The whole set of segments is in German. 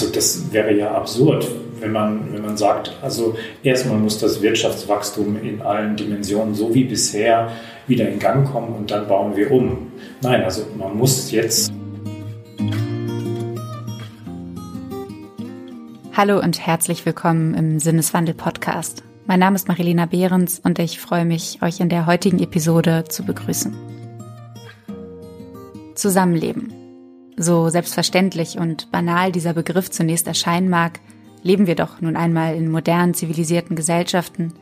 Also das wäre ja absurd, wenn man, wenn man sagt, also erstmal muss das Wirtschaftswachstum in allen Dimensionen so wie bisher wieder in Gang kommen und dann bauen wir um. Nein, also man muss jetzt. Hallo und herzlich willkommen im Sinneswandel Podcast. Mein Name ist Marilena Behrens und ich freue mich, euch in der heutigen Episode zu begrüßen. Zusammenleben. So selbstverständlich und banal dieser Begriff zunächst erscheinen mag, leben wir doch nun einmal in modernen zivilisierten Gesellschaften,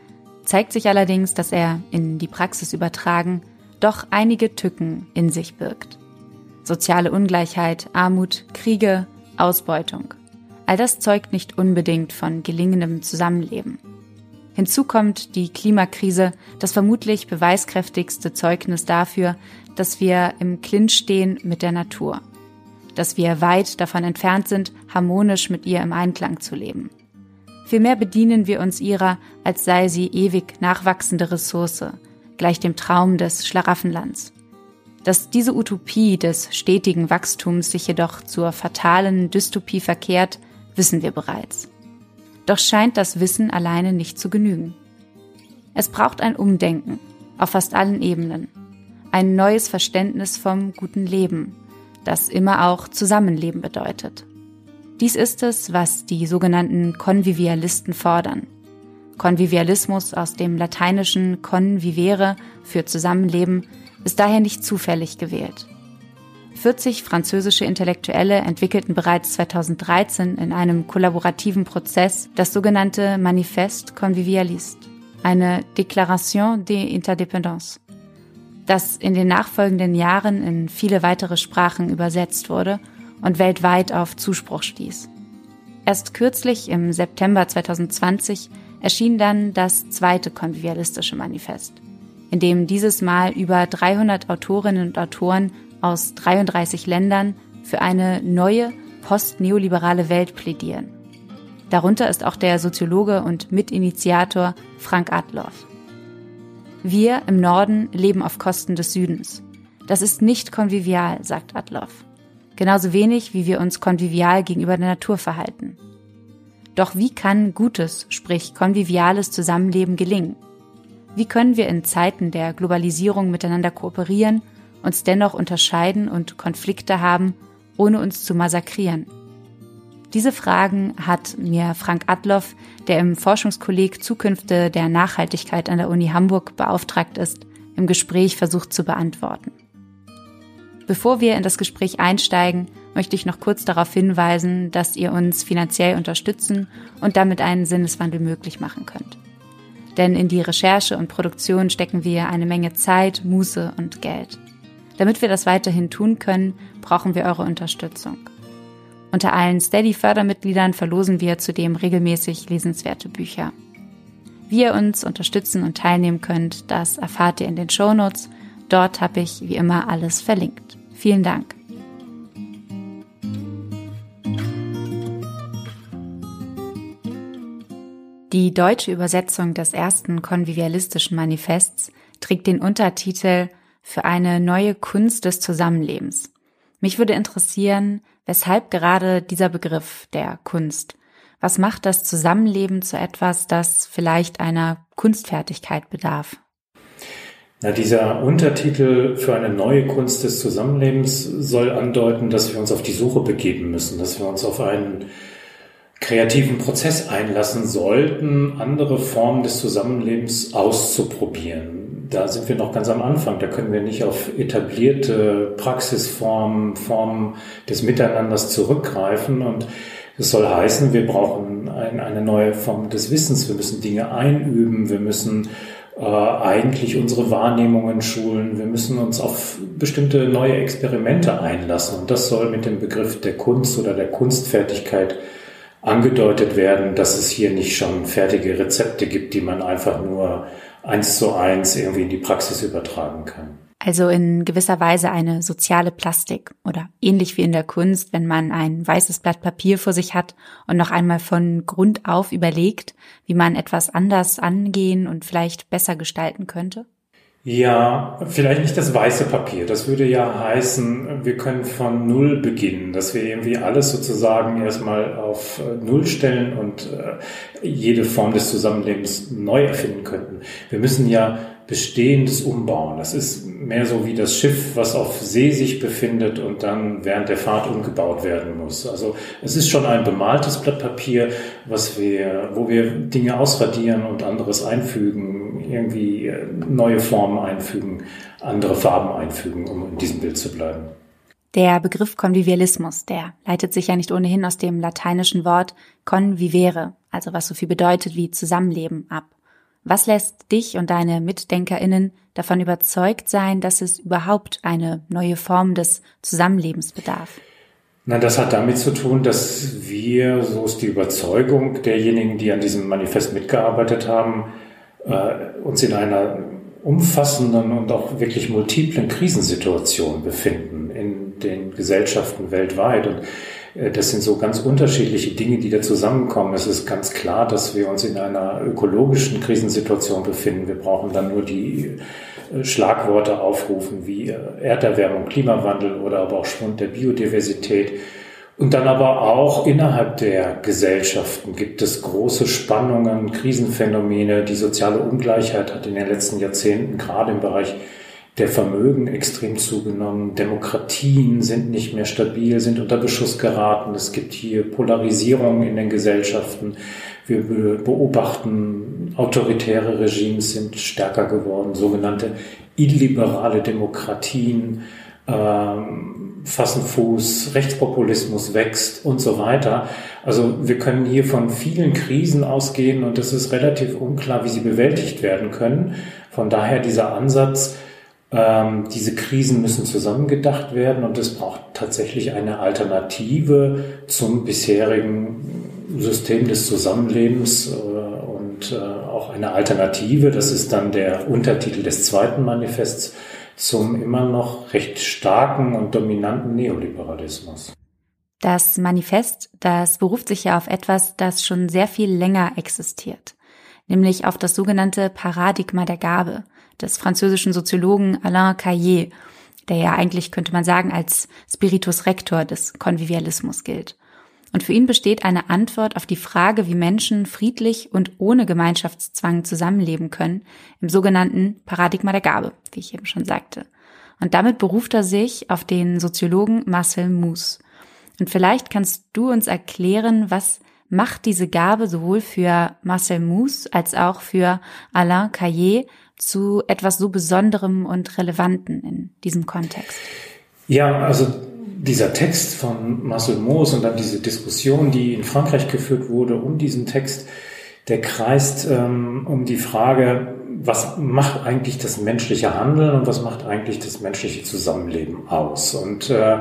zeigt sich allerdings, dass er in die Praxis übertragen doch einige Tücken in sich birgt. Soziale Ungleichheit, Armut, Kriege, Ausbeutung. All das zeugt nicht unbedingt von gelingendem Zusammenleben. Hinzu kommt die Klimakrise, das vermutlich beweiskräftigste Zeugnis dafür, dass wir im Clinch stehen mit der Natur dass wir weit davon entfernt sind, harmonisch mit ihr im Einklang zu leben. Vielmehr bedienen wir uns ihrer, als sei sie ewig nachwachsende Ressource, gleich dem Traum des Schlaraffenlands. Dass diese Utopie des stetigen Wachstums sich jedoch zur fatalen Dystopie verkehrt, wissen wir bereits. Doch scheint das Wissen alleine nicht zu genügen. Es braucht ein Umdenken auf fast allen Ebenen, ein neues Verständnis vom guten Leben, das immer auch Zusammenleben bedeutet. Dies ist es, was die sogenannten Konvivialisten fordern. Konvivialismus aus dem lateinischen convivere für Zusammenleben ist daher nicht zufällig gewählt. 40 französische Intellektuelle entwickelten bereits 2013 in einem kollaborativen Prozess das sogenannte Manifeste Convivialiste, eine Déclaration des Interdépendances das in den nachfolgenden Jahren in viele weitere Sprachen übersetzt wurde und weltweit auf Zuspruch stieß. Erst kürzlich im September 2020 erschien dann das zweite konvivialistische Manifest, in dem dieses Mal über 300 Autorinnen und Autoren aus 33 Ländern für eine neue postneoliberale Welt plädieren. Darunter ist auch der Soziologe und Mitinitiator Frank Adloff. Wir im Norden leben auf Kosten des Südens. Das ist nicht konvivial, sagt Adloff. Genauso wenig, wie wir uns konvivial gegenüber der Natur verhalten. Doch wie kann gutes, sprich konviviales Zusammenleben gelingen? Wie können wir in Zeiten der Globalisierung miteinander kooperieren, uns dennoch unterscheiden und Konflikte haben, ohne uns zu massakrieren? Diese Fragen hat mir Frank Adloff, der im Forschungskolleg Zukünfte der Nachhaltigkeit an der Uni Hamburg beauftragt ist, im Gespräch versucht zu beantworten. Bevor wir in das Gespräch einsteigen, möchte ich noch kurz darauf hinweisen, dass ihr uns finanziell unterstützen und damit einen Sinneswandel möglich machen könnt. Denn in die Recherche und Produktion stecken wir eine Menge Zeit, Muße und Geld. Damit wir das weiterhin tun können, brauchen wir eure Unterstützung. Unter allen Steady-Fördermitgliedern verlosen wir zudem regelmäßig lesenswerte Bücher. Wie ihr uns unterstützen und teilnehmen könnt, das erfahrt ihr in den Shownotes. Dort habe ich wie immer alles verlinkt. Vielen Dank. Die deutsche Übersetzung des ersten konvivialistischen Manifests trägt den Untertitel Für eine neue Kunst des Zusammenlebens. Mich würde interessieren, weshalb gerade dieser Begriff der Kunst? Was macht das Zusammenleben zu etwas, das vielleicht einer Kunstfertigkeit bedarf? Na, dieser Untertitel für eine neue Kunst des Zusammenlebens soll andeuten, dass wir uns auf die Suche begeben müssen, dass wir uns auf einen kreativen Prozess einlassen sollten, andere Formen des Zusammenlebens auszuprobieren da sind wir noch ganz am Anfang. Da können wir nicht auf etablierte Praxisformen, Formen des Miteinanders zurückgreifen. Und es soll heißen, wir brauchen ein, eine neue Form des Wissens. Wir müssen Dinge einüben. Wir müssen äh, eigentlich unsere Wahrnehmungen schulen. Wir müssen uns auf bestimmte neue Experimente einlassen. Und das soll mit dem Begriff der Kunst oder der Kunstfertigkeit angedeutet werden, dass es hier nicht schon fertige Rezepte gibt, die man einfach nur eins zu eins irgendwie in die Praxis übertragen kann. Also in gewisser Weise eine soziale Plastik oder ähnlich wie in der Kunst, wenn man ein weißes Blatt Papier vor sich hat und noch einmal von Grund auf überlegt, wie man etwas anders angehen und vielleicht besser gestalten könnte? Ja, vielleicht nicht das weiße Papier. Das würde ja heißen, wir können von Null beginnen, dass wir irgendwie alles sozusagen erstmal auf äh, Null stellen und äh, jede Form des Zusammenlebens neu erfinden könnten. Wir müssen ja Bestehendes umbauen. Das ist mehr so wie das Schiff, was auf See sich befindet und dann während der Fahrt umgebaut werden muss. Also es ist schon ein bemaltes Blatt Papier, was wir, wo wir Dinge ausradieren und anderes einfügen, irgendwie äh, neue Formen einfügen, andere Farben einfügen, um in diesem Bild zu bleiben. Der Begriff Konvivialismus, der leitet sich ja nicht ohnehin aus dem lateinischen Wort convivere, also was so viel bedeutet wie Zusammenleben, ab. Was lässt dich und deine Mitdenkerinnen davon überzeugt sein, dass es überhaupt eine neue Form des Zusammenlebens bedarf? Na, das hat damit zu tun, dass wir, so ist die Überzeugung derjenigen, die an diesem Manifest mitgearbeitet haben, äh, uns in einer umfassenden und auch wirklich multiplen Krisensituation befinden in den Gesellschaften weltweit. Und das sind so ganz unterschiedliche Dinge, die da zusammenkommen. Es ist ganz klar, dass wir uns in einer ökologischen Krisensituation befinden. Wir brauchen dann nur die äh, Schlagworte aufrufen wie äh, Erderwärmung, Klimawandel oder aber auch Schwund der Biodiversität. Und dann aber auch innerhalb der Gesellschaften gibt es große Spannungen, Krisenphänomene. Die soziale Ungleichheit hat in den letzten Jahrzehnten gerade im Bereich der Vermögen extrem zugenommen. Demokratien sind nicht mehr stabil, sind unter Beschuss geraten. Es gibt hier Polarisierung in den Gesellschaften. Wir beobachten, autoritäre Regimes sind stärker geworden, sogenannte illiberale Demokratien ähm, fassen Fuß, Rechtspopulismus wächst und so weiter. Also wir können hier von vielen Krisen ausgehen und es ist relativ unklar, wie sie bewältigt werden können. Von daher dieser Ansatz, ähm, diese Krisen müssen zusammengedacht werden und es braucht tatsächlich eine Alternative zum bisherigen System des Zusammenlebens äh, und äh, auch eine Alternative, das ist dann der Untertitel des zweiten Manifests, zum immer noch recht starken und dominanten Neoliberalismus. Das Manifest, das beruft sich ja auf etwas, das schon sehr viel länger existiert, nämlich auf das sogenannte Paradigma der Gabe des französischen Soziologen Alain Caillé, der ja eigentlich, könnte man sagen, als Spiritus Rector des Konvivialismus gilt. Und für ihn besteht eine Antwort auf die Frage, wie Menschen friedlich und ohne Gemeinschaftszwang zusammenleben können, im sogenannten Paradigma der Gabe, wie ich eben schon sagte. Und damit beruft er sich auf den Soziologen Marcel Mousse. Und vielleicht kannst du uns erklären, was macht diese Gabe sowohl für Marcel Mousse als auch für Alain Caillé zu etwas so Besonderem und Relevanten in diesem Kontext? Ja, also dieser Text von Marcel Moos und dann diese Diskussion, die in Frankreich geführt wurde um diesen Text, der kreist ähm, um die Frage, was macht eigentlich das menschliche Handeln und was macht eigentlich das menschliche Zusammenleben aus? Und äh,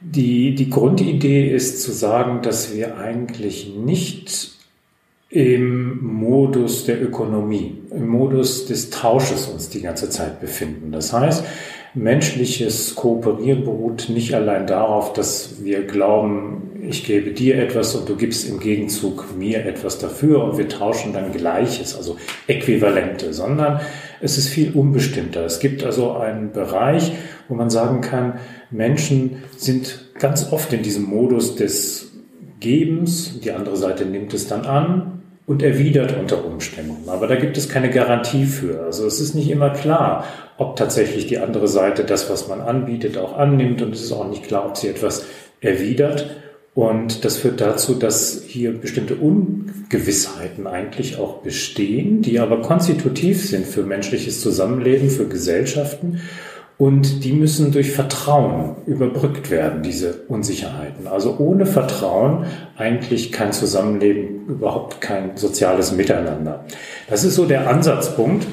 die, die Grundidee ist zu sagen, dass wir eigentlich nicht im Modus der Ökonomie, im Modus des Tausches uns die ganze Zeit befinden. Das heißt, menschliches Kooperieren beruht nicht allein darauf, dass wir glauben, ich gebe dir etwas und du gibst im Gegenzug mir etwas dafür und wir tauschen dann Gleiches, also Äquivalente, sondern es ist viel unbestimmter. Es gibt also einen Bereich, wo man sagen kann, Menschen sind ganz oft in diesem Modus des Gebens, die andere Seite nimmt es dann an, und erwidert unter Umständen. Aber da gibt es keine Garantie für. Also es ist nicht immer klar, ob tatsächlich die andere Seite das, was man anbietet, auch annimmt. Und es ist auch nicht klar, ob sie etwas erwidert. Und das führt dazu, dass hier bestimmte Ungewissheiten eigentlich auch bestehen, die aber konstitutiv sind für menschliches Zusammenleben, für Gesellschaften und die müssen durch Vertrauen überbrückt werden, diese Unsicherheiten. Also ohne Vertrauen eigentlich kein Zusammenleben, überhaupt kein soziales Miteinander. Das ist so der Ansatzpunkt.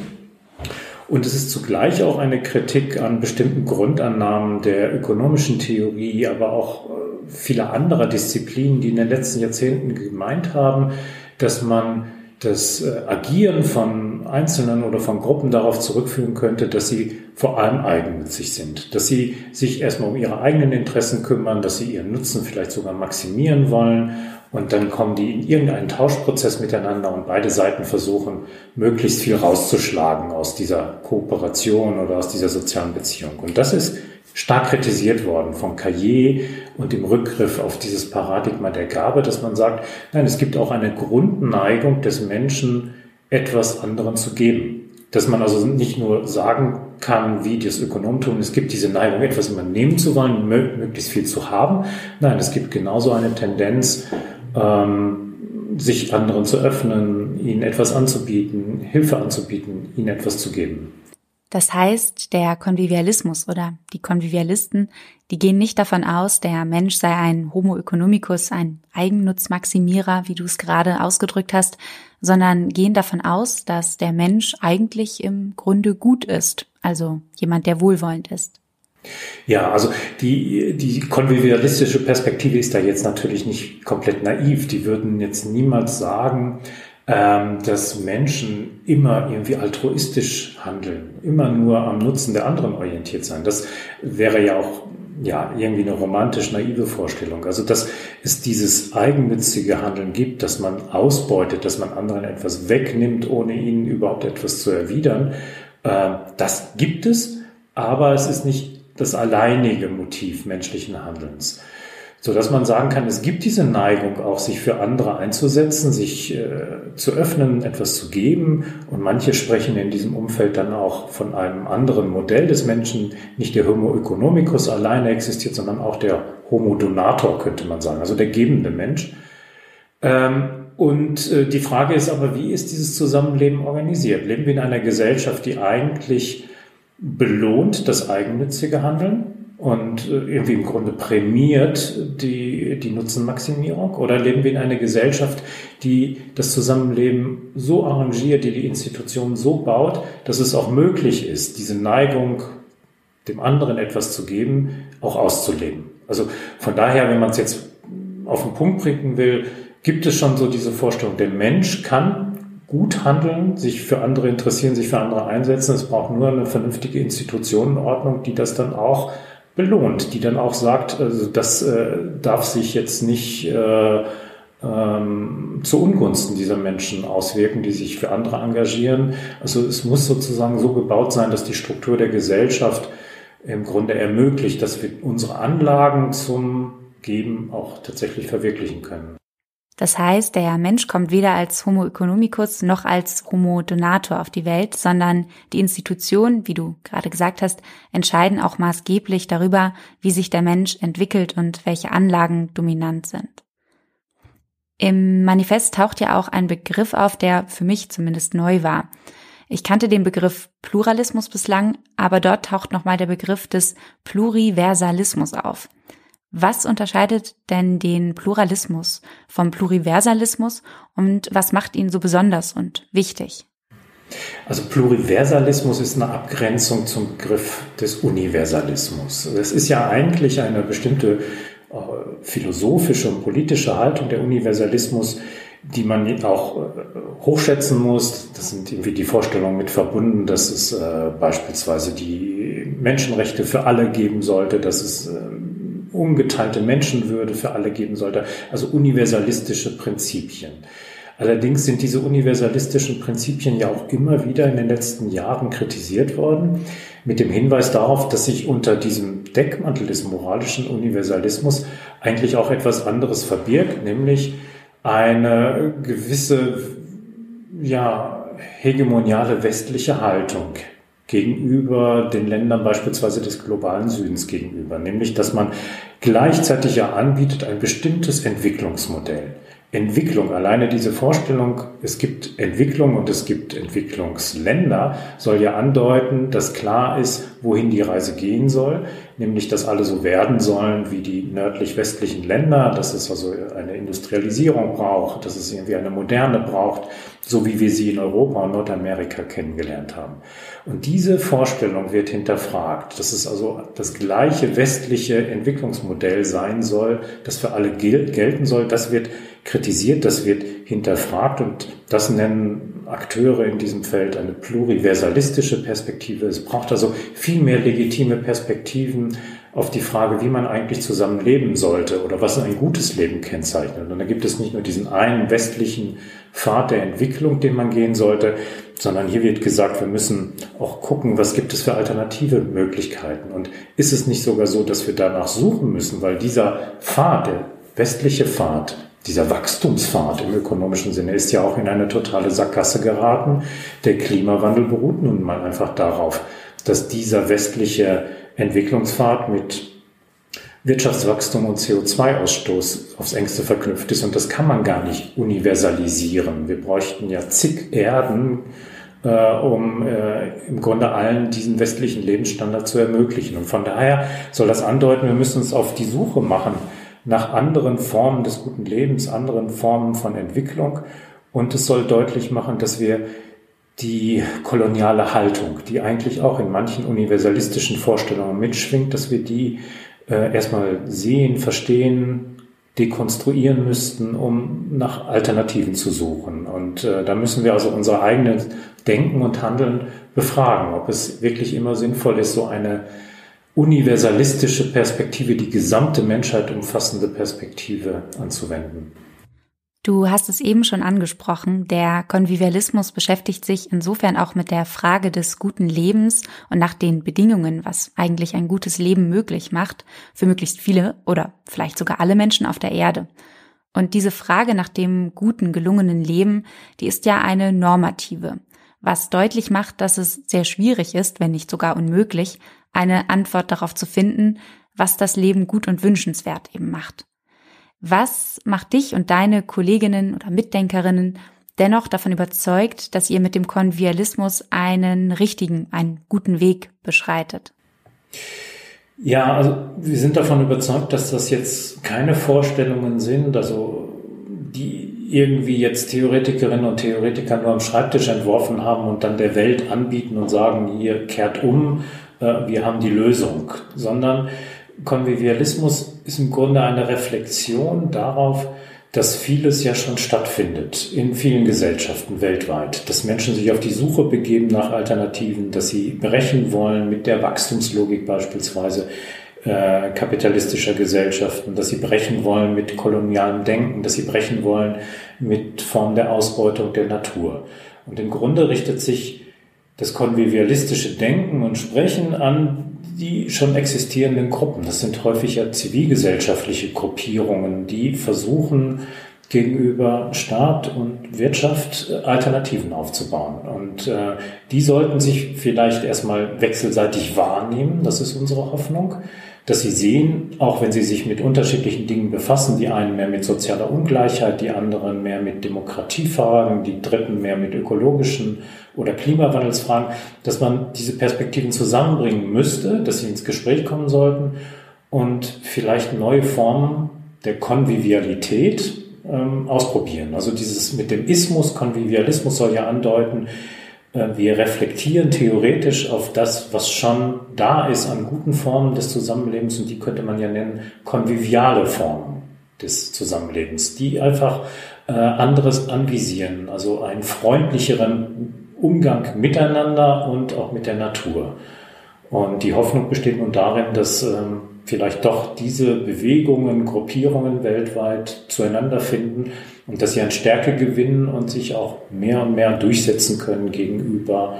Und es ist zugleich auch eine Kritik an bestimmten Grundannahmen der ökonomischen Theorie, aber auch äh, vieler anderer Disziplinen, die in den letzten Jahrzehnten gemeint haben, dass man das äh, Agieren von Einzelnen oder von Gruppen darauf zurückführen könnte, dass sie vor allem eigennützig sind, dass sie sich erstmal um ihre eigenen Interessen kümmern, dass sie ihren Nutzen vielleicht sogar maximieren wollen und dann kommen die in irgendeinen Tauschprozess miteinander und beide Seiten versuchen, möglichst viel rauszuschlagen aus dieser Kooperation oder aus dieser sozialen Beziehung. Und das ist stark kritisiert worden von Cahiers und dem Rückgriff auf dieses Paradigma der Gabe, dass man sagt, nein, es gibt auch eine Grundneigung des Menschen, etwas anderen zu geben. Dass man also nicht nur sagen kann, wie das Ökonomen tun, es gibt diese Neigung, etwas immer nehmen zu wollen, möglichst viel zu haben. Nein, es gibt genauso eine Tendenz, ähm, sich anderen zu öffnen, ihnen etwas anzubieten, Hilfe anzubieten, ihnen etwas zu geben. Das heißt, der Konvivialismus oder die Konvivialisten, die gehen nicht davon aus, der Mensch sei ein Homo economicus, ein Eigennutzmaximierer, wie du es gerade ausgedrückt hast, sondern gehen davon aus, dass der Mensch eigentlich im Grunde gut ist, also jemand, der wohlwollend ist. Ja, also die, die konvivialistische Perspektive ist da jetzt natürlich nicht komplett naiv. Die würden jetzt niemals sagen, ähm, dass Menschen immer irgendwie altruistisch handeln, immer nur am Nutzen der anderen orientiert sein. Das wäre ja auch ja, irgendwie eine romantisch naive Vorstellung. Also, dass es dieses eigennützige Handeln gibt, dass man ausbeutet, dass man anderen etwas wegnimmt, ohne ihnen überhaupt etwas zu erwidern, äh, das gibt es, aber es ist nicht das alleinige Motiv menschlichen Handelns so dass man sagen kann, es gibt diese Neigung auch, sich für andere einzusetzen, sich äh, zu öffnen, etwas zu geben. Und manche sprechen in diesem Umfeld dann auch von einem anderen Modell des Menschen. Nicht der Homo economicus alleine existiert, sondern auch der Homo donator, könnte man sagen, also der gebende Mensch. Ähm, und äh, die Frage ist aber, wie ist dieses Zusammenleben organisiert? Leben wir in einer Gesellschaft, die eigentlich belohnt das eigennützige Handeln? Und äh, irgendwie im Grunde prämiert die, die Nutzenmaximierung? Oder leben wir in einer Gesellschaft, die das Zusammenleben so arrangiert, die die Institutionen so baut, dass es auch möglich ist, diese Neigung, dem anderen etwas zu geben, auch auszuleben? Also von daher, wenn man es jetzt auf den Punkt bringen will, gibt es schon so diese Vorstellung, der Mensch kann gut handeln, sich für andere interessieren, sich für andere einsetzen. Es braucht nur eine vernünftige Institutionenordnung, die das dann auch belohnt, die dann auch sagt, also das äh, darf sich jetzt nicht äh, ähm, zu Ungunsten dieser Menschen auswirken, die sich für andere engagieren. Also es muss sozusagen so gebaut sein, dass die Struktur der Gesellschaft im Grunde ermöglicht, dass wir unsere Anlagen zum Geben auch tatsächlich verwirklichen können. Das heißt, der Mensch kommt weder als Homo economicus noch als Homo donator auf die Welt, sondern die Institutionen, wie du gerade gesagt hast, entscheiden auch maßgeblich darüber, wie sich der Mensch entwickelt und welche Anlagen dominant sind. Im Manifest taucht ja auch ein Begriff auf, der für mich zumindest neu war. Ich kannte den Begriff Pluralismus bislang, aber dort taucht nochmal der Begriff des Pluriversalismus auf. Was unterscheidet denn den Pluralismus vom Pluriversalismus und was macht ihn so besonders und wichtig? Also Pluriversalismus ist eine Abgrenzung zum Begriff des Universalismus. Es ist ja eigentlich eine bestimmte äh, philosophische und politische Haltung der Universalismus, die man auch äh, hochschätzen muss. Das sind irgendwie die Vorstellungen mit verbunden, dass es äh, beispielsweise die Menschenrechte für alle geben sollte, dass es ähm, ungeteilte Menschenwürde für alle geben sollte, also universalistische Prinzipien. Allerdings sind diese universalistischen Prinzipien ja auch immer wieder in den letzten Jahren kritisiert worden, mit dem Hinweis darauf, dass sich unter diesem Deckmantel des moralischen Universalismus eigentlich auch etwas anderes verbirgt, nämlich eine gewisse, ja, hegemoniale westliche Haltung gegenüber den Ländern beispielsweise des globalen Südens gegenüber, nämlich dass man gleichzeitig ja anbietet ein bestimmtes Entwicklungsmodell. Entwicklung, alleine diese Vorstellung, es gibt Entwicklung und es gibt Entwicklungsländer, soll ja andeuten, dass klar ist, wohin die Reise gehen soll, nämlich dass alle so werden sollen wie die nördlich-westlichen Länder, dass es also eine Industrialisierung braucht, dass es irgendwie eine Moderne braucht, so wie wir sie in Europa und Nordamerika kennengelernt haben. Und diese Vorstellung wird hinterfragt, dass es also das gleiche westliche Entwicklungsmodell sein soll, das für alle gelten soll, das wird kritisiert, das wird hinterfragt und das nennen Akteure in diesem Feld eine pluriversalistische Perspektive. Es braucht also viel mehr legitime Perspektiven auf die Frage, wie man eigentlich zusammen leben sollte oder was ein gutes Leben kennzeichnet. Und da gibt es nicht nur diesen einen westlichen Pfad der Entwicklung, den man gehen sollte, sondern hier wird gesagt, wir müssen auch gucken, was gibt es für alternative Möglichkeiten. Und ist es nicht sogar so, dass wir danach suchen müssen, weil dieser Pfad, der westliche Pfad, dieser Wachstumspfad im ökonomischen Sinne ist ja auch in eine totale Sackgasse geraten. Der Klimawandel beruht nun mal einfach darauf, dass dieser westliche Entwicklungspfad mit Wirtschaftswachstum und CO2-Ausstoß aufs engste verknüpft ist. Und das kann man gar nicht universalisieren. Wir bräuchten ja zig Erden, äh, um äh, im Grunde allen diesen westlichen Lebensstandard zu ermöglichen. Und von daher soll das andeuten, wir müssen uns auf die Suche machen nach anderen Formen des guten Lebens, anderen Formen von Entwicklung. Und es soll deutlich machen, dass wir die koloniale Haltung, die eigentlich auch in manchen universalistischen Vorstellungen mitschwingt, dass wir die äh, erstmal sehen, verstehen, dekonstruieren müssten, um nach Alternativen zu suchen. Und äh, da müssen wir also unser eigenes Denken und Handeln befragen, ob es wirklich immer sinnvoll ist, so eine universalistische Perspektive, die gesamte Menschheit umfassende Perspektive anzuwenden. Du hast es eben schon angesprochen, der Konvivialismus beschäftigt sich insofern auch mit der Frage des guten Lebens und nach den Bedingungen, was eigentlich ein gutes Leben möglich macht, für möglichst viele oder vielleicht sogar alle Menschen auf der Erde. Und diese Frage nach dem guten, gelungenen Leben, die ist ja eine normative, was deutlich macht, dass es sehr schwierig ist, wenn nicht sogar unmöglich, eine Antwort darauf zu finden, was das Leben gut und wünschenswert eben macht. Was macht dich und deine Kolleginnen oder Mitdenkerinnen dennoch davon überzeugt, dass ihr mit dem Konvialismus einen richtigen, einen guten Weg beschreitet? Ja, also wir sind davon überzeugt, dass das jetzt keine Vorstellungen sind, also die irgendwie jetzt Theoretikerinnen und Theoretiker nur am Schreibtisch entworfen haben und dann der Welt anbieten und sagen, ihr kehrt um, wir haben die Lösung, sondern Konvivialismus ist im Grunde eine Reflexion darauf, dass vieles ja schon stattfindet in vielen Gesellschaften weltweit, dass Menschen sich auf die Suche begeben nach Alternativen, dass sie brechen wollen mit der Wachstumslogik beispielsweise äh, kapitalistischer Gesellschaften, dass sie brechen wollen mit kolonialem Denken, dass sie brechen wollen mit Formen der Ausbeutung der Natur. Und im Grunde richtet sich das konvivialistische Denken und Sprechen an die schon existierenden Gruppen. Das sind häufig ja zivilgesellschaftliche Gruppierungen, die versuchen, gegenüber Staat und Wirtschaft Alternativen aufzubauen. Und äh, die sollten sich vielleicht erstmal wechselseitig wahrnehmen, das ist unsere Hoffnung, dass sie sehen, auch wenn sie sich mit unterschiedlichen Dingen befassen, die einen mehr mit sozialer Ungleichheit, die anderen mehr mit Demokratiefragen, die dritten mehr mit ökologischen oder Klimawandelsfragen, dass man diese Perspektiven zusammenbringen müsste, dass sie ins Gespräch kommen sollten und vielleicht neue Formen der Konvivialität ähm, ausprobieren. Also dieses mit dem Ismus, Konvivialismus soll ja andeuten, wir reflektieren theoretisch auf das, was schon da ist an guten Formen des Zusammenlebens und die könnte man ja nennen konviviale Formen des Zusammenlebens, die einfach äh, anderes anvisieren, also einen freundlicheren Umgang miteinander und auch mit der Natur. Und die Hoffnung besteht nun darin, dass ähm, vielleicht doch diese Bewegungen, Gruppierungen weltweit zueinander finden und dass sie an Stärke gewinnen und sich auch mehr und mehr durchsetzen können gegenüber,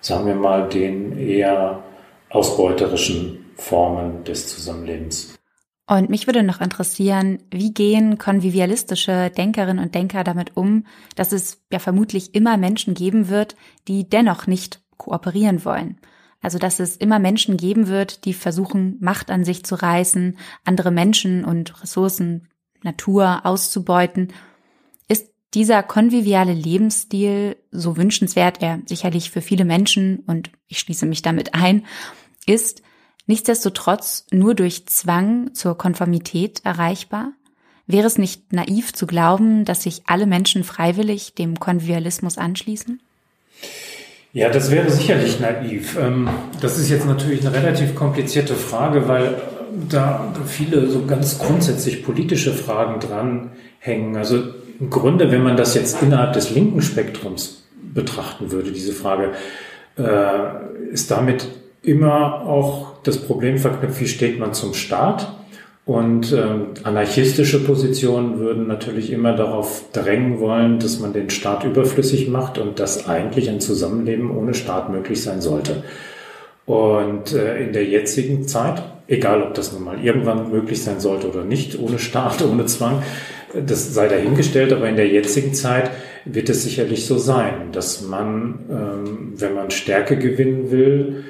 sagen wir mal, den eher ausbeuterischen Formen des Zusammenlebens. Und mich würde noch interessieren, wie gehen konvivialistische Denkerinnen und Denker damit um, dass es ja vermutlich immer Menschen geben wird, die dennoch nicht kooperieren wollen. Also dass es immer Menschen geben wird, die versuchen, Macht an sich zu reißen, andere Menschen und Ressourcen, Natur auszubeuten. Ist dieser konviviale Lebensstil, so wünschenswert er sicherlich für viele Menschen, und ich schließe mich damit ein, ist, nichtsdestotrotz nur durch Zwang zur Konformität erreichbar? Wäre es nicht naiv zu glauben, dass sich alle Menschen freiwillig dem Konvivialismus anschließen? Ja, das wäre sicherlich naiv. Ähm, das ist jetzt natürlich eine relativ komplizierte Frage, weil da viele so ganz grundsätzlich politische Fragen dranhängen. Also im Grunde, wenn man das jetzt innerhalb des linken Spektrums betrachten würde, diese Frage, äh, ist damit immer auch das Problem verknüpft, wie steht man zum Staat? Und ähm, anarchistische Positionen würden natürlich immer darauf drängen wollen, dass man den Staat überflüssig macht und dass eigentlich ein Zusammenleben ohne Staat möglich sein sollte. Und äh, in der jetzigen Zeit, egal ob das nun mal irgendwann möglich sein sollte oder nicht, ohne Staat, ohne Zwang, das sei dahingestellt, aber in der jetzigen Zeit wird es sicherlich so sein, dass man, ähm, wenn man Stärke gewinnen will,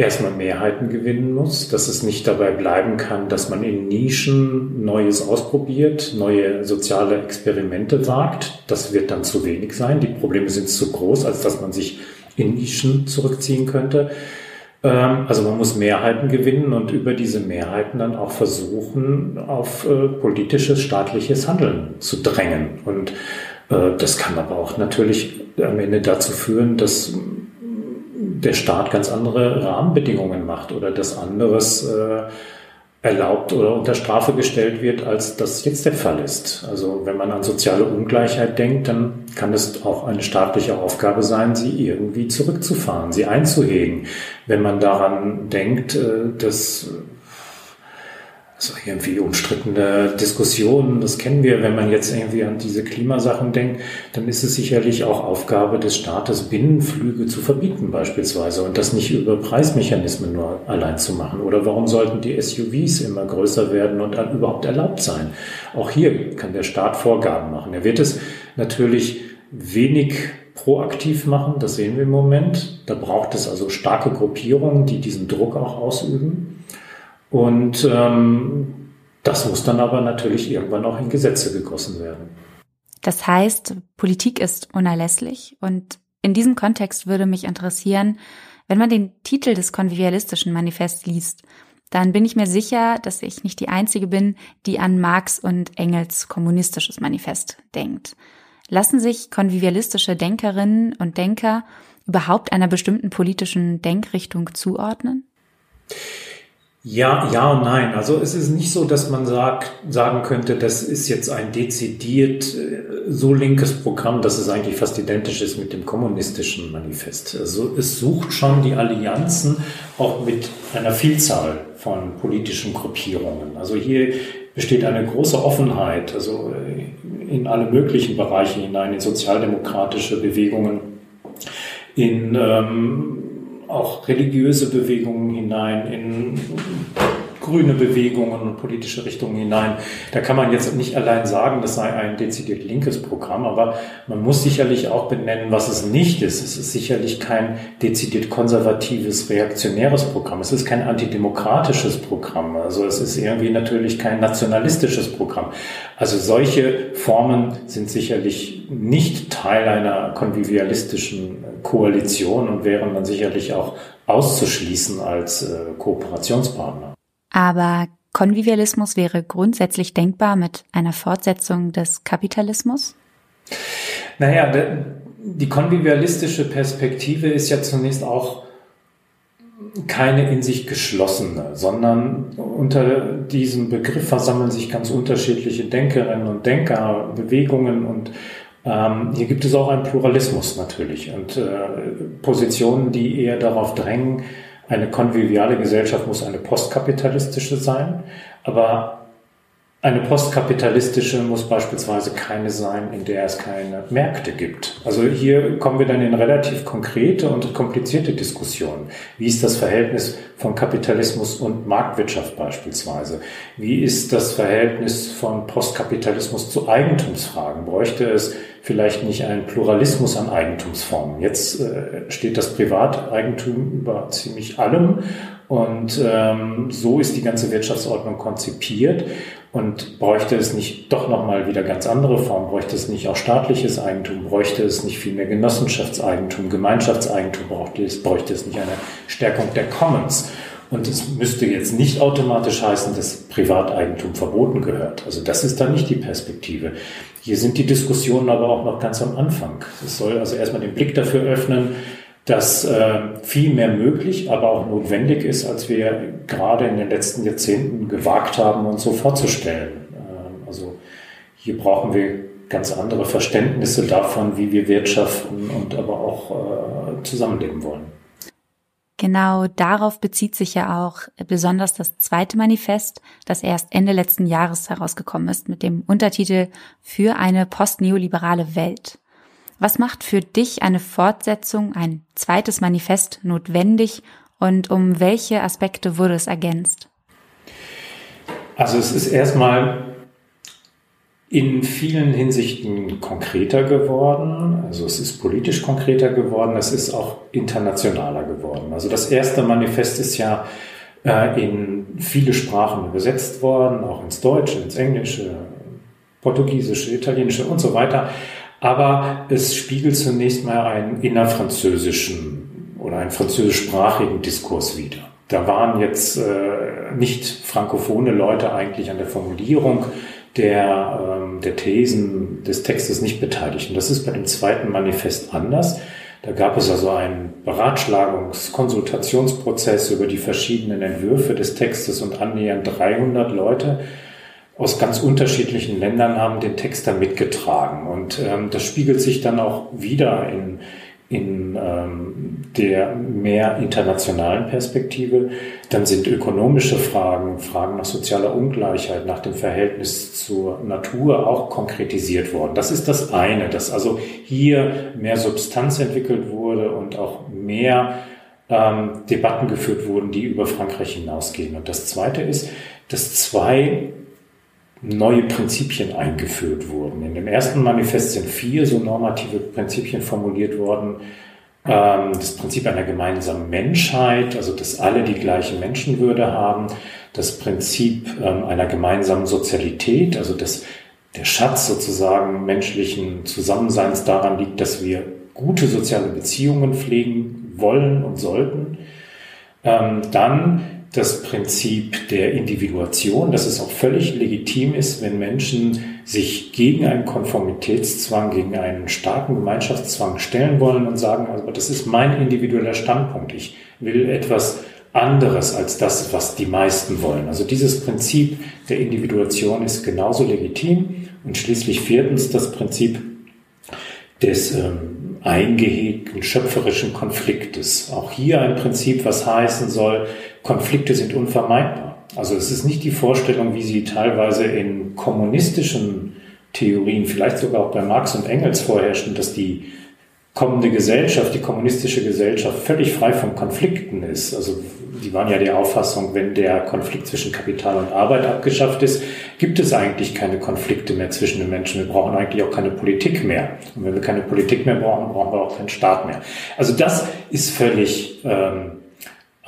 erstmal Mehrheiten gewinnen muss, dass es nicht dabei bleiben kann, dass man in Nischen Neues ausprobiert, neue soziale Experimente wagt. Das wird dann zu wenig sein. Die Probleme sind zu groß, als dass man sich in Nischen zurückziehen könnte. Ähm, also man muss Mehrheiten gewinnen und über diese Mehrheiten dann auch versuchen, auf äh, politisches, staatliches Handeln zu drängen. Und äh, das kann aber auch natürlich am Ende dazu führen, dass der Staat ganz andere Rahmenbedingungen macht oder dass anderes äh, erlaubt oder unter Strafe gestellt wird, als das jetzt der Fall ist. Also wenn man an soziale Ungleichheit denkt, dann kann es auch eine staatliche Aufgabe sein, sie irgendwie zurückzufahren, sie einzuhegen. Wenn man daran denkt, äh, dass also irgendwie umstrittene Diskussionen, das kennen wir, wenn man jetzt irgendwie an diese Klimasachen denkt, dann ist es sicherlich auch Aufgabe des Staates, Binnenflüge zu verbieten beispielsweise und das nicht über Preismechanismen nur allein zu machen. Oder warum sollten die SUVs immer größer werden und dann überhaupt erlaubt sein? Auch hier kann der Staat Vorgaben machen. Er wird es natürlich wenig proaktiv machen, das sehen wir im Moment. Da braucht es also starke Gruppierungen, die diesen Druck auch ausüben. Und ähm, das muss dann aber natürlich irgendwann auch in Gesetze gegossen werden. Das heißt, Politik ist unerlässlich. Und in diesem Kontext würde mich interessieren, wenn man den Titel des konvivialistischen Manifests liest, dann bin ich mir sicher, dass ich nicht die Einzige bin, die an Marx und Engels kommunistisches Manifest denkt. Lassen sich konvivialistische Denkerinnen und Denker überhaupt einer bestimmten politischen Denkrichtung zuordnen? Ja, ja und nein. Also es ist nicht so, dass man sagt, sagen könnte, das ist jetzt ein dezidiert äh, so linkes Programm, dass es eigentlich fast identisch ist mit dem kommunistischen Manifest. Also es sucht schon die Allianzen auch mit einer Vielzahl von politischen Gruppierungen. Also hier besteht eine große Offenheit, also äh, in alle möglichen Bereiche hinein, in sozialdemokratische Bewegungen, in ähm, auch religiöse Bewegungen hinein, in grüne Bewegungen und politische Richtungen hinein. Da kann man jetzt nicht allein sagen, das sei ein dezidiert linkes Programm, aber man muss sicherlich auch benennen, was es nicht ist. Es ist sicherlich kein dezidiert konservatives, reaktionäres Programm. Es ist kein antidemokratisches Programm. Also es ist irgendwie natürlich kein nationalistisches Programm. Also solche Formen sind sicherlich nicht Teil einer konvivialistischen Koalition und wären dann sicherlich auch auszuschließen als äh, Kooperationspartner. Aber Konvivialismus wäre grundsätzlich denkbar mit einer Fortsetzung des Kapitalismus? Naja, die konvivialistische Perspektive ist ja zunächst auch keine in sich geschlossene, sondern unter diesem Begriff versammeln sich ganz unterschiedliche Denkerinnen und Denker, Bewegungen und ähm, hier gibt es auch einen Pluralismus natürlich und äh, Positionen, die eher darauf drängen, eine konviviale Gesellschaft muss eine postkapitalistische sein, aber eine postkapitalistische muss beispielsweise keine sein, in der es keine Märkte gibt. Also hier kommen wir dann in relativ konkrete und komplizierte Diskussionen. Wie ist das Verhältnis von Kapitalismus und Marktwirtschaft beispielsweise? Wie ist das Verhältnis von Postkapitalismus zu Eigentumsfragen? Bräuchte es vielleicht nicht einen Pluralismus an Eigentumsformen? Jetzt äh, steht das Privateigentum über ziemlich allem und ähm, so ist die ganze Wirtschaftsordnung konzipiert. Und bräuchte es nicht doch nochmal wieder ganz andere Formen? Bräuchte es nicht auch staatliches Eigentum? Bräuchte es nicht viel mehr Genossenschaftseigentum, Gemeinschaftseigentum? Bräuchte es, bräuchte es nicht eine Stärkung der Commons? Und es müsste jetzt nicht automatisch heißen, dass Privateigentum verboten gehört. Also das ist dann nicht die Perspektive. Hier sind die Diskussionen aber auch noch ganz am Anfang. Es soll also erstmal den Blick dafür öffnen, dass äh, viel mehr möglich, aber auch notwendig ist, als wir gerade in den letzten Jahrzehnten gewagt haben, uns so vorzustellen. Ähm, also hier brauchen wir ganz andere Verständnisse davon, wie wir wirtschaften und aber auch äh, zusammenleben wollen. Genau darauf bezieht sich ja auch besonders das zweite Manifest, das erst Ende letzten Jahres herausgekommen ist mit dem Untertitel Für eine postneoliberale Welt. Was macht für dich eine Fortsetzung, ein zweites Manifest notwendig und um welche Aspekte wurde es ergänzt? Also es ist erstmal in vielen Hinsichten konkreter geworden. Also es ist politisch konkreter geworden, es ist auch internationaler geworden. Also das erste Manifest ist ja äh, in viele Sprachen übersetzt worden, auch ins Deutsche, ins Englische, Portugiesische, Italienische und so weiter. Aber es spiegelt zunächst mal einen innerfranzösischen oder einen französischsprachigen Diskurs wider. Da waren jetzt äh, nicht frankophone Leute eigentlich an der Formulierung der, ähm, der Thesen des Textes nicht beteiligt. Und das ist bei dem zweiten Manifest anders. Da gab es also einen Beratschlagungs-, Konsultationsprozess über die verschiedenen Entwürfe des Textes und annähernd 300 Leute aus ganz unterschiedlichen Ländern haben den Text dann mitgetragen. Und ähm, das spiegelt sich dann auch wieder in, in ähm, der mehr internationalen Perspektive. Dann sind ökonomische Fragen, Fragen nach sozialer Ungleichheit, nach dem Verhältnis zur Natur auch konkretisiert worden. Das ist das eine, dass also hier mehr Substanz entwickelt wurde und auch mehr ähm, Debatten geführt wurden, die über Frankreich hinausgehen. Und das zweite ist, dass zwei neue Prinzipien eingeführt wurden. In dem ersten Manifest sind vier so normative Prinzipien formuliert worden. Ähm, das Prinzip einer gemeinsamen Menschheit, also dass alle die gleiche Menschenwürde haben. Das Prinzip ähm, einer gemeinsamen Sozialität, also dass der Schatz sozusagen menschlichen Zusammenseins daran liegt, dass wir gute soziale Beziehungen pflegen wollen und sollten. Ähm, dann das Prinzip der Individuation, dass es auch völlig legitim ist, wenn Menschen sich gegen einen Konformitätszwang, gegen einen starken Gemeinschaftszwang stellen wollen und sagen, also das ist mein individueller Standpunkt. Ich will etwas anderes als das, was die meisten wollen. Also dieses Prinzip der Individuation ist genauso legitim. Und schließlich viertens das Prinzip des ähm, eingehegten schöpferischen Konfliktes. Auch hier ein Prinzip, was heißen soll, Konflikte sind unvermeidbar. Also es ist nicht die Vorstellung, wie sie teilweise in kommunistischen Theorien, vielleicht sogar auch bei Marx und Engels vorherrschen, dass die kommende Gesellschaft, die kommunistische Gesellschaft völlig frei von Konflikten ist. Also die waren ja die Auffassung, wenn der Konflikt zwischen Kapital und Arbeit abgeschafft ist, gibt es eigentlich keine Konflikte mehr zwischen den Menschen. Wir brauchen eigentlich auch keine Politik mehr. Und wenn wir keine Politik mehr brauchen, brauchen wir auch keinen Staat mehr. Also das ist völlig ähm,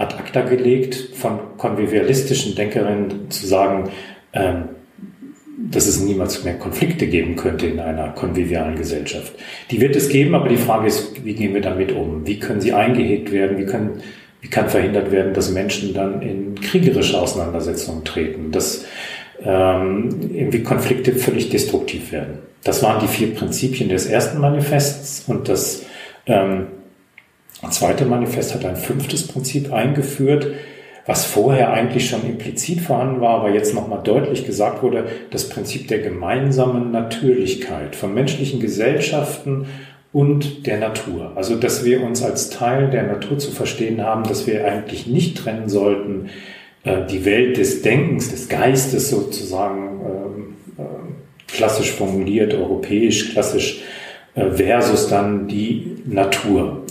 ad acta gelegt von konvivialistischen Denkerinnen zu sagen, ähm, dass es niemals mehr Konflikte geben könnte in einer konvivialen Gesellschaft. Die wird es geben, aber die Frage ist, wie gehen wir damit um? Wie können sie eingehegt werden? Wie, können, wie kann verhindert werden, dass Menschen dann in kriegerische Auseinandersetzungen treten? Dass ähm, irgendwie Konflikte völlig destruktiv werden. Das waren die vier Prinzipien des ersten Manifests und das ähm, das zweite Manifest hat ein fünftes Prinzip eingeführt, was vorher eigentlich schon implizit vorhanden war, aber jetzt nochmal deutlich gesagt wurde, das Prinzip der gemeinsamen Natürlichkeit von menschlichen Gesellschaften und der Natur. Also, dass wir uns als Teil der Natur zu verstehen haben, dass wir eigentlich nicht trennen sollten, äh, die Welt des Denkens, des Geistes sozusagen ähm, äh, klassisch formuliert, europäisch, klassisch äh, versus dann die Natur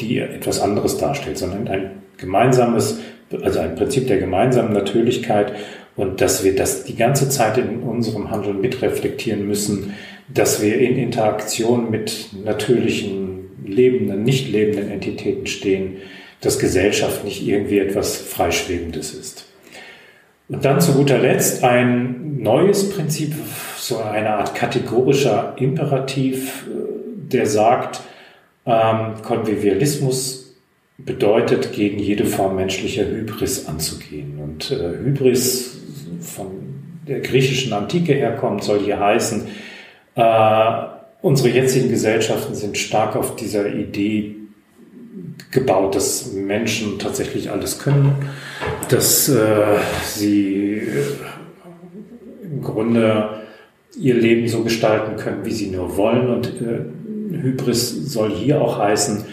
die etwas anderes darstellt, sondern ein gemeinsames, also ein Prinzip der gemeinsamen Natürlichkeit und dass wir das die ganze Zeit in unserem Handeln mitreflektieren müssen, dass wir in Interaktion mit natürlichen, lebenden, nicht lebenden Entitäten stehen, dass Gesellschaft nicht irgendwie etwas Freischwebendes ist. Und dann zu guter Letzt ein neues Prinzip, so eine Art kategorischer Imperativ, der sagt, ähm, Konvivialismus bedeutet, gegen jede Form menschlicher Hybris anzugehen. Und äh, Hybris von der griechischen Antike herkommt, soll hier heißen, äh, unsere jetzigen Gesellschaften sind stark auf dieser Idee gebaut, dass Menschen tatsächlich alles können, dass äh, sie äh, im Grunde ihr Leben so gestalten können, wie sie nur wollen. Und äh, Hybris soll hier auch heißen,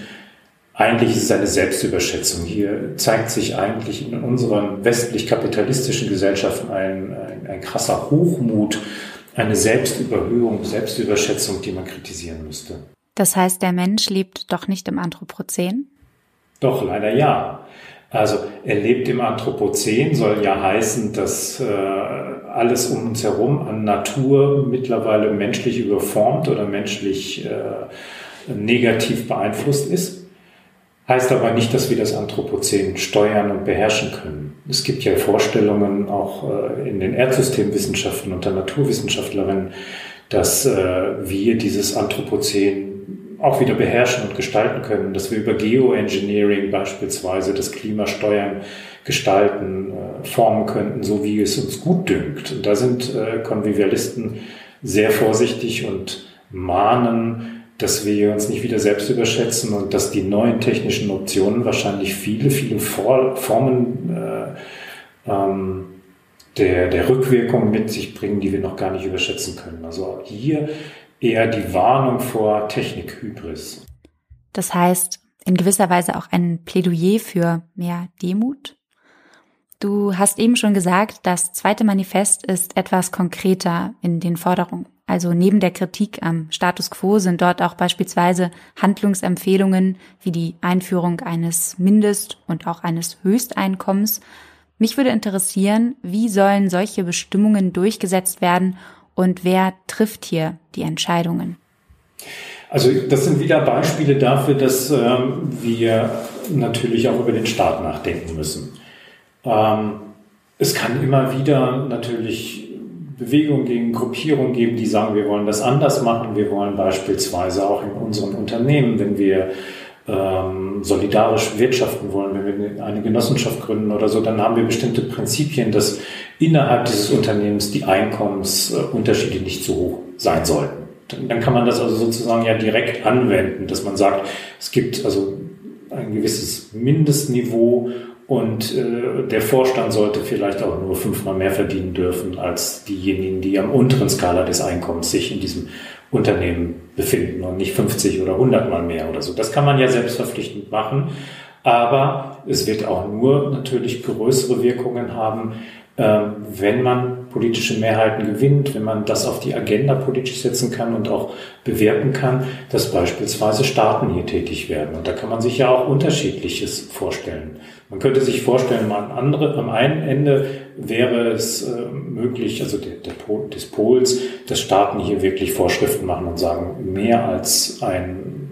eigentlich ist es eine Selbstüberschätzung. Hier zeigt sich eigentlich in unseren westlich-kapitalistischen Gesellschaften ein, ein, ein krasser Hochmut, eine Selbstüberhöhung, Selbstüberschätzung, die man kritisieren müsste. Das heißt, der Mensch lebt doch nicht im Anthropozän? Doch, leider ja. Also er lebt im Anthropozän, soll ja heißen, dass äh, alles um uns herum an Natur mittlerweile menschlich überformt oder menschlich äh, negativ beeinflusst ist. Heißt aber nicht, dass wir das Anthropozän steuern und beherrschen können. Es gibt ja Vorstellungen auch äh, in den Erdsystemwissenschaften unter Naturwissenschaftlerinnen, dass äh, wir dieses Anthropozän auch wieder beherrschen und gestalten können, dass wir über Geoengineering beispielsweise das Klima steuern, gestalten, äh, formen könnten, so wie es uns gut dünkt. Und da sind äh, Konvivialisten sehr vorsichtig und mahnen, dass wir uns nicht wieder selbst überschätzen und dass die neuen technischen Optionen wahrscheinlich viele, viele Formen äh, ähm, der, der Rückwirkung mit sich bringen, die wir noch gar nicht überschätzen können. Also hier eher die Warnung vor Technikhybris. Das heißt, in gewisser Weise auch ein Plädoyer für mehr Demut? Du hast eben schon gesagt, das zweite Manifest ist etwas konkreter in den Forderungen. Also neben der Kritik am Status quo sind dort auch beispielsweise Handlungsempfehlungen wie die Einführung eines Mindest- und auch eines Höchsteinkommens. Mich würde interessieren, wie sollen solche Bestimmungen durchgesetzt werden und wer trifft hier die Entscheidungen? Also das sind wieder Beispiele dafür, dass ähm, wir natürlich auch über den Staat nachdenken müssen. Ähm, es kann immer wieder natürlich Bewegungen gegen Gruppierungen geben, die sagen, wir wollen das anders machen. Wir wollen beispielsweise auch in unseren Unternehmen, wenn wir ähm, solidarisch wirtschaften wollen, wenn wir eine Genossenschaft gründen oder so, dann haben wir bestimmte Prinzipien, dass innerhalb dieses Unternehmens die Einkommensunterschiede nicht zu hoch sein sollten. Dann kann man das also sozusagen ja direkt anwenden, dass man sagt, es gibt also ein gewisses Mindestniveau und äh, der Vorstand sollte vielleicht auch nur fünfmal mehr verdienen dürfen als diejenigen, die am unteren Skala des Einkommens sich in diesem Unternehmen befinden und nicht 50 oder 100 mal mehr oder so. Das kann man ja selbstverpflichtend machen, aber es wird auch nur natürlich größere Wirkungen haben, ähm, wenn man politische Mehrheiten gewinnt, wenn man das auf die Agenda politisch setzen kann und auch bewerten kann, dass beispielsweise Staaten hier tätig werden. Und da kann man sich ja auch unterschiedliches vorstellen. Man könnte sich vorstellen, am, andere, am einen Ende wäre es äh, möglich, also der, der Pol, des Pols, dass Staaten hier wirklich Vorschriften machen und sagen, mehr als ein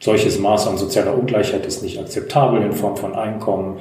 solches Maß an sozialer Ungleichheit ist nicht akzeptabel in Form von Einkommen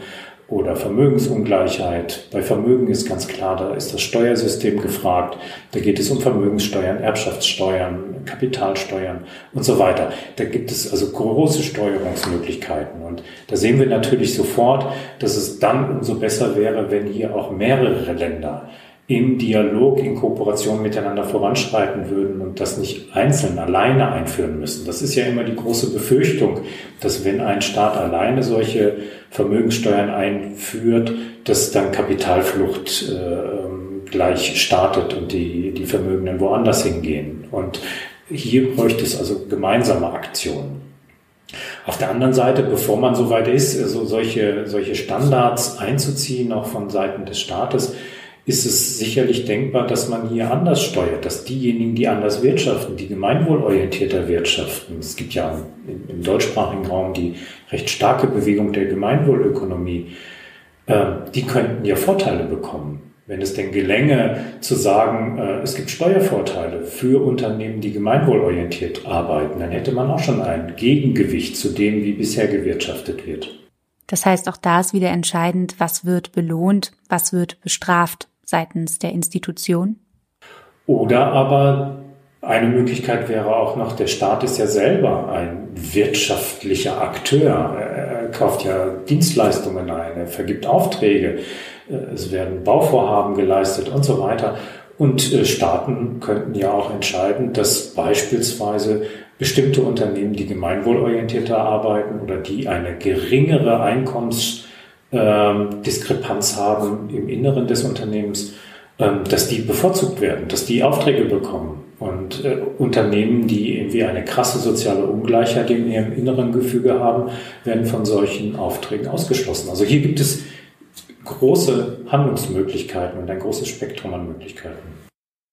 oder Vermögensungleichheit. Bei Vermögen ist ganz klar, da ist das Steuersystem gefragt. Da geht es um Vermögenssteuern, Erbschaftssteuern, Kapitalsteuern und so weiter. Da gibt es also große Steuerungsmöglichkeiten. Und da sehen wir natürlich sofort, dass es dann umso besser wäre, wenn hier auch mehrere Länder im Dialog, in Kooperation miteinander voranschreiten würden und das nicht einzeln alleine einführen müssen. Das ist ja immer die große Befürchtung, dass wenn ein Staat alleine solche Vermögenssteuern einführt, dass dann Kapitalflucht äh, gleich startet und die, die Vermögenden woanders hingehen. Und hier bräuchte es also gemeinsame Aktionen. Auf der anderen Seite, bevor man so weit ist, also solche, solche Standards einzuziehen, auch von Seiten des Staates, ist es sicherlich denkbar, dass man hier anders steuert, dass diejenigen, die anders wirtschaften, die gemeinwohlorientierter wirtschaften, es gibt ja im, deutschsprachigen Raum die recht starke Bewegung der Gemeinwohlökonomie, äh, die könnten ja Vorteile bekommen. Wenn es denn gelänge zu sagen, äh, es gibt Steuervorteile für Unternehmen, die gemeinwohlorientiert arbeiten, dann hätte man auch schon ein Gegengewicht zu dem, wie bisher gewirtschaftet wird. Das heißt, auch da ist wieder entscheidend, was wird belohnt, was wird bestraft seitens der Institution? Oder aber eine Möglichkeit wäre auch noch, der Staat ist ja selber ein wirtschaftlicher Akteur. Er kauft ja Dienstleistungen ein, er vergibt Aufträge, es werden Bauvorhaben geleistet und so weiter. Und äh, Staaten könnten ja auch entscheiden, dass beispielsweise bestimmte Unternehmen, die gemeinwohlorientierter arbeiten oder die eine geringere Einkommens ähm, Diskrepanz haben im Inneren des Unternehmens, ähm, dass die bevorzugt werden, dass die Aufträge bekommen. Und äh, Unternehmen, die irgendwie eine krasse soziale Ungleichheit in ihrem inneren Gefüge haben, werden von solchen Aufträgen ausgeschlossen. Also hier gibt es große Handlungsmöglichkeiten und ein großes Spektrum an Möglichkeiten.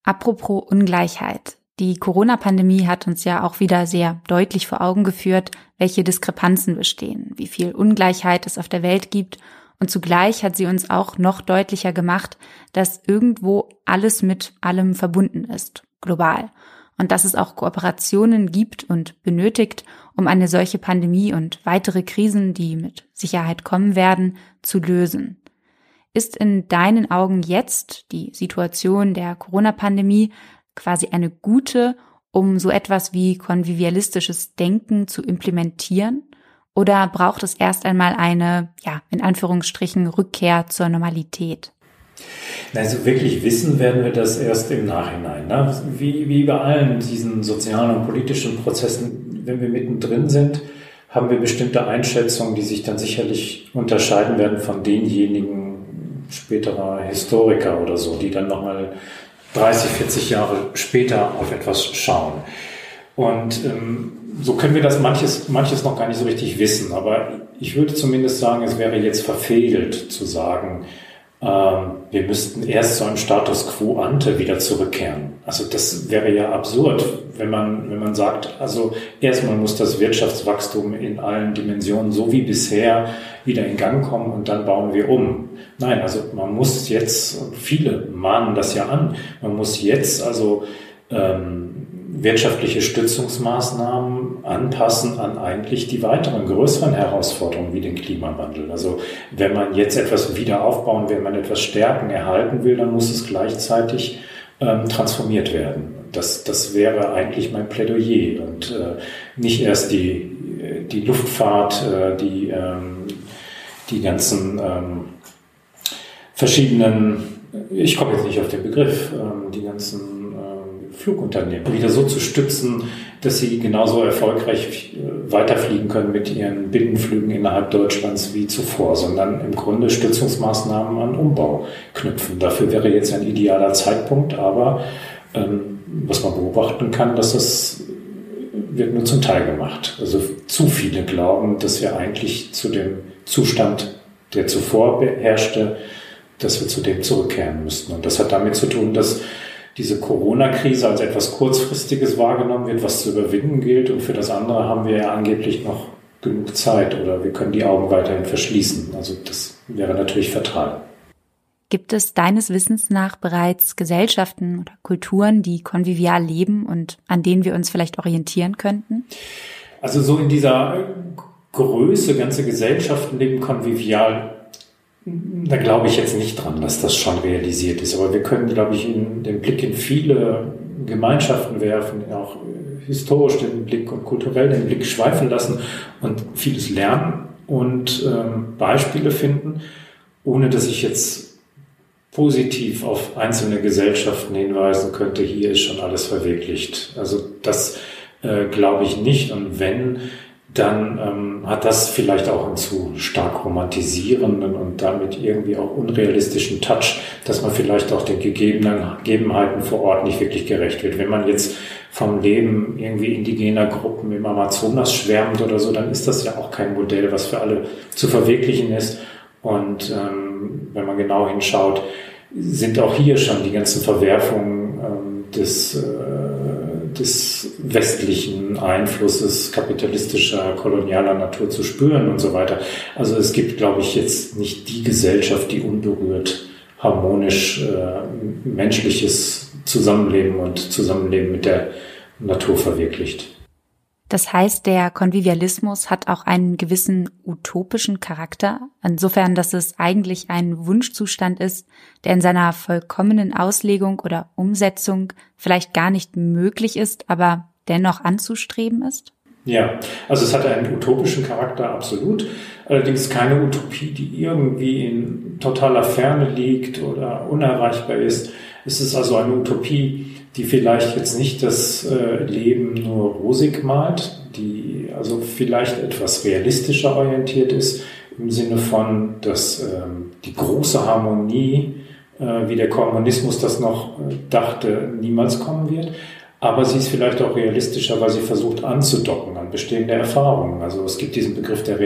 Apropos Ungleichheit. Die Corona-Pandemie hat uns ja auch wieder sehr deutlich vor Augen geführt, welche Diskrepanzen bestehen, wie viel Ungleichheit es auf der Welt gibt und zugleich hat sie uns auch noch deutlicher gemacht, dass irgendwo alles mit allem verbunden ist, global. Und dass es auch Kooperationen gibt und benötigt, um eine solche Pandemie und weitere Krisen, die mit Sicherheit kommen werden, zu lösen. Ist in deinen Augen jetzt die Situation der Corona-Pandemie quasi eine gute, um so etwas wie konvivialistisches Denken zu implementieren? Oder braucht es erst einmal eine, ja, in Anführungsstrichen, Rückkehr zur Normalität? Also wirklich wissen werden wir das erst im Nachhinein. Ne? Wie, wie bei allen diesen sozialen und politischen Prozessen, wenn wir mittendrin sind, haben wir bestimmte Einschätzungen, die sich dann sicherlich unterscheiden werden von denjenigen späterer Historiker oder so, die dann nochmal 30, 40 Jahre später auf etwas schauen. Und ähm, so können wir das manches, manches noch gar nicht so richtig wissen. Aber ich würde zumindest sagen, es wäre jetzt verfehlt zu sagen, wir müssten erst zu einem Status quo ante wieder zurückkehren. Also das wäre ja absurd, wenn man, wenn man sagt, also erstmal muss das Wirtschaftswachstum in allen Dimensionen so wie bisher wieder in Gang kommen und dann bauen wir um. Nein, also man muss jetzt, viele mahnen das ja an, man muss jetzt also ähm, wirtschaftliche Stützungsmaßnahmen anpassen an eigentlich die weiteren größeren Herausforderungen wie den Klimawandel. Also wenn man jetzt etwas wieder aufbauen, wenn man etwas stärken, erhalten will, dann muss es gleichzeitig ähm, transformiert werden. Das, das wäre eigentlich mein Plädoyer und äh, nicht erst die, die Luftfahrt, äh, die, ähm, die ganzen ähm, verschiedenen, ich komme jetzt nicht auf den Begriff, ähm, die ganzen Flugunternehmen wieder so zu stützen, dass sie genauso erfolgreich äh, weiterfliegen können mit ihren Binnenflügen innerhalb Deutschlands wie zuvor, sondern im Grunde Stützungsmaßnahmen an Umbau knüpfen. Dafür wäre jetzt ein idealer Zeitpunkt, aber ähm, was man beobachten kann, dass das wird nur zum Teil gemacht. Also zu viele glauben, dass wir eigentlich zu dem Zustand, der zuvor herrschte, dass wir zu dem zurückkehren müssten. Und das hat damit zu tun, dass diese Corona-Krise als etwas Kurzfristiges wahrgenommen wird, was zu überwinden gilt. Und für das andere haben wir ja angeblich noch genug Zeit oder wir können die Augen weiterhin verschließen. Also das wäre natürlich fatal. Gibt es deines Wissens nach bereits Gesellschaften oder Kulturen, die konvivial leben und an denen wir uns vielleicht orientieren könnten? Also so in dieser Größe, ganze Gesellschaften leben konvivial da glaube ich jetzt nicht dran, dass das schon realisiert ist. Aber wir können, glaube ich, in, den Blick in viele Gemeinschaften werfen, auch historisch den Blick und kulturell den Blick schweifen lassen und vieles lernen und ähm, Beispiele finden, ohne dass ich jetzt positiv auf einzelne Gesellschaften hinweisen könnte, hier ist schon alles verwirklicht. Also das äh, glaube ich nicht. Und wenn, dann ähm, hat das vielleicht auch einen zu stark romantisierenden und damit irgendwie auch unrealistischen Touch, dass man vielleicht auch den gegebenen Gegebenheiten vor Ort nicht wirklich gerecht wird. Wenn man jetzt vom Leben irgendwie indigener Gruppen im Amazonas schwärmt oder so, dann ist das ja auch kein Modell, was für alle zu verwirklichen ist. Und ähm, wenn man genau hinschaut, sind auch hier schon die ganzen Verwerfungen ähm, des äh, des westlichen Einflusses kapitalistischer, kolonialer Natur zu spüren und so weiter. Also es gibt, glaube ich, jetzt nicht die Gesellschaft, die unberührt harmonisch äh, menschliches Zusammenleben und Zusammenleben mit der Natur verwirklicht. Das heißt, der Konvivialismus hat auch einen gewissen utopischen Charakter, insofern, dass es eigentlich ein Wunschzustand ist, der in seiner vollkommenen Auslegung oder Umsetzung vielleicht gar nicht möglich ist, aber dennoch anzustreben ist? Ja, also es hat einen utopischen Charakter, absolut. Allerdings keine Utopie, die irgendwie in totaler Ferne liegt oder unerreichbar ist. Es ist also eine Utopie, die vielleicht jetzt nicht das äh, Leben nur rosig malt, die also vielleicht etwas realistischer orientiert ist, im Sinne von, dass ähm, die große Harmonie äh, wie der Kommunismus das noch äh, dachte, niemals kommen wird. Aber sie ist vielleicht auch realistischer, weil sie versucht anzudocken an bestehende Erfahrungen. Also es gibt diesen Begriff der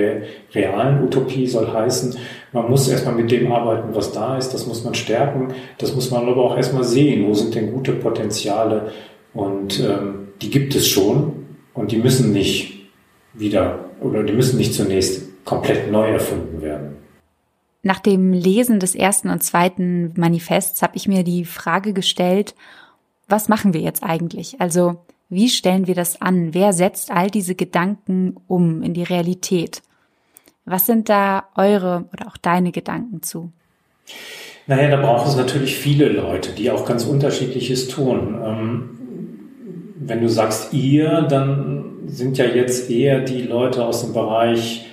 realen Utopie, soll heißen, man muss erstmal mit dem arbeiten, was da ist, das muss man stärken, das muss man aber auch erstmal sehen, wo sind denn gute Potenziale und ähm, die gibt es schon und die müssen nicht wieder oder die müssen nicht zunächst komplett neu erfunden werden. Nach dem Lesen des ersten und zweiten Manifests habe ich mir die Frage gestellt, was machen wir jetzt eigentlich? Also wie stellen wir das an? Wer setzt all diese Gedanken um in die Realität? Was sind da eure oder auch deine Gedanken zu? Naja, da braucht es natürlich viele Leute, die auch ganz unterschiedliches tun. Ähm, wenn du sagst ihr, dann sind ja jetzt eher die Leute aus dem Bereich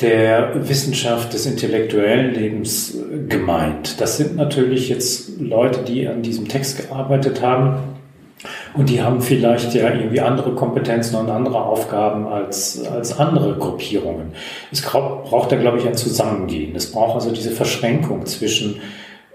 der Wissenschaft des intellektuellen Lebens gemeint. Das sind natürlich jetzt Leute, die an diesem Text gearbeitet haben und die haben vielleicht ja irgendwie andere Kompetenzen und andere Aufgaben als, als andere Gruppierungen. Es braucht da, glaube ich, ein Zusammengehen. Es braucht also diese Verschränkung zwischen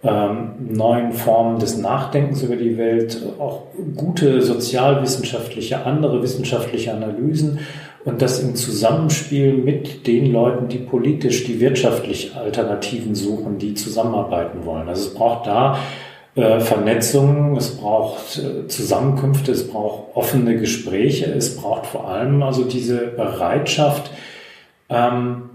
ähm, neuen Formen des Nachdenkens über die Welt, auch gute sozialwissenschaftliche, andere wissenschaftliche Analysen und das im Zusammenspiel mit den Leuten, die politisch, die wirtschaftlich Alternativen suchen, die zusammenarbeiten wollen. Also es braucht da äh, Vernetzung, es braucht äh, Zusammenkünfte, es braucht offene Gespräche, es braucht vor allem also diese Bereitschaft, ähm,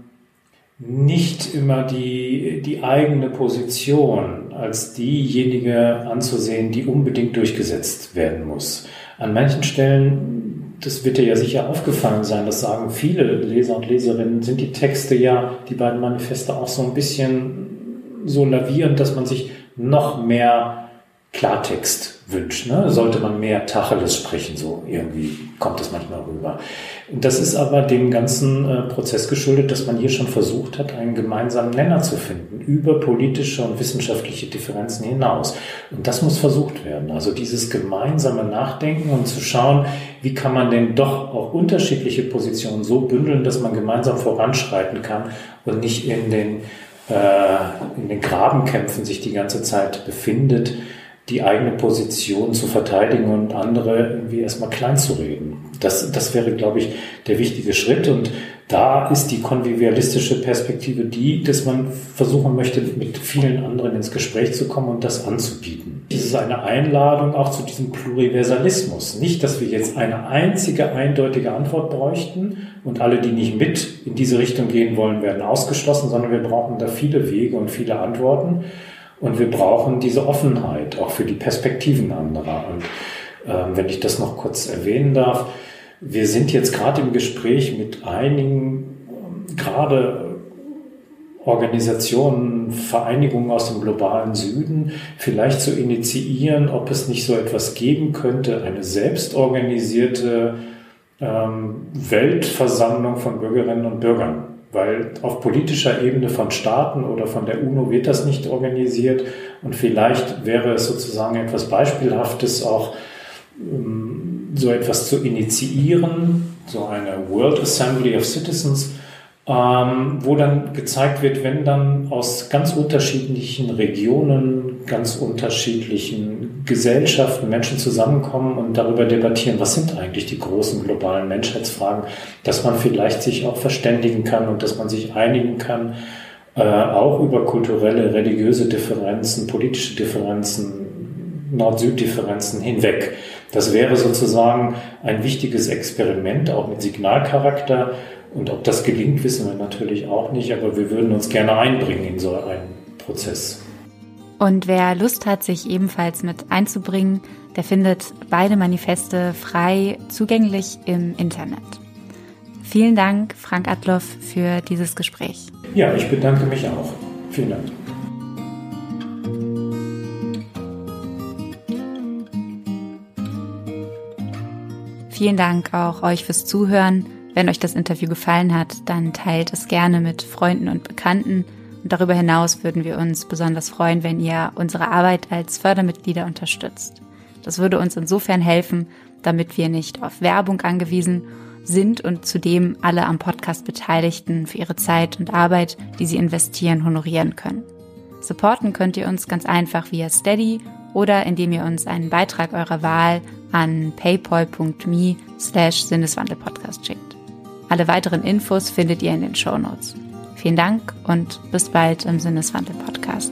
nicht immer die, die eigene Position als diejenige anzusehen, die unbedingt durchgesetzt werden muss. An manchen Stellen das wird dir ja sicher aufgefallen sein, das sagen viele Leser und Leserinnen, sind die Texte ja, die beiden Manifeste auch so ein bisschen so lavierend, dass man sich noch mehr Klartext wünscht. Ne? Sollte man mehr Tacheles sprechen, so irgendwie kommt das manchmal rüber. Das ist aber dem ganzen äh, Prozess geschuldet, dass man hier schon versucht hat, einen gemeinsamen Nenner zu finden, über politische und wissenschaftliche Differenzen hinaus. Und das muss versucht werden. Also dieses gemeinsame Nachdenken und zu schauen, wie kann man denn doch auch unterschiedliche Positionen so bündeln, dass man gemeinsam voranschreiten kann und nicht in den, äh, in den Grabenkämpfen sich die ganze Zeit befindet die eigene Position zu verteidigen und andere irgendwie erstmal klein zu reden. Das, das wäre, glaube ich, der wichtige Schritt. Und da ist die konvivialistische Perspektive die, dass man versuchen möchte, mit vielen anderen ins Gespräch zu kommen und das anzubieten. Es ist eine Einladung auch zu diesem Pluriversalismus. Nicht, dass wir jetzt eine einzige eindeutige Antwort bräuchten und alle, die nicht mit in diese Richtung gehen wollen, werden ausgeschlossen, sondern wir brauchen da viele Wege und viele Antworten. Und wir brauchen diese Offenheit auch für die Perspektiven anderer. Und ähm, wenn ich das noch kurz erwähnen darf, wir sind jetzt gerade im Gespräch mit einigen, ähm, gerade Organisationen, Vereinigungen aus dem globalen Süden, vielleicht zu initiieren, ob es nicht so etwas geben könnte, eine selbstorganisierte ähm, Weltversammlung von Bürgerinnen und Bürgern weil auf politischer Ebene von Staaten oder von der UNO wird das nicht organisiert. Und vielleicht wäre es sozusagen etwas Beispielhaftes auch ähm, so etwas zu initiieren, so eine World Assembly of Citizens, ähm, wo dann gezeigt wird, wenn dann aus ganz unterschiedlichen Regionen, ganz unterschiedlichen Gesellschaften Menschen zusammenkommen und darüber debattieren, was sind eigentlich die großen globalen Menschheitsfragen, dass man vielleicht sich auch verständigen kann und dass man sich einigen kann, äh, auch über kulturelle, religiöse Differenzen, politische Differenzen, Nord-Süd-Differenzen hinweg. Das wäre sozusagen ein wichtiges Experiment, auch mit Signalcharakter, und ob das gelingt, wissen wir natürlich auch nicht, aber wir würden uns gerne einbringen in so einen Prozess. Und wer Lust hat, sich ebenfalls mit einzubringen, der findet beide Manifeste frei zugänglich im Internet. Vielen Dank, Frank Adloff, für dieses Gespräch. Ja, ich bedanke mich auch. Vielen Dank. Vielen Dank auch euch fürs Zuhören. Wenn euch das Interview gefallen hat, dann teilt es gerne mit Freunden und Bekannten. Und darüber hinaus würden wir uns besonders freuen, wenn ihr unsere Arbeit als Fördermitglieder unterstützt. Das würde uns insofern helfen, damit wir nicht auf Werbung angewiesen sind und zudem alle am Podcast Beteiligten für ihre Zeit und Arbeit, die sie investieren, honorieren können. Supporten könnt ihr uns ganz einfach via Steady oder indem ihr uns einen Beitrag eurer Wahl an paypal.me slash Sinneswandelpodcast schickt. Alle weiteren Infos findet ihr in den Show Notes. Vielen Dank und bis bald im Sinneswandel-Podcast.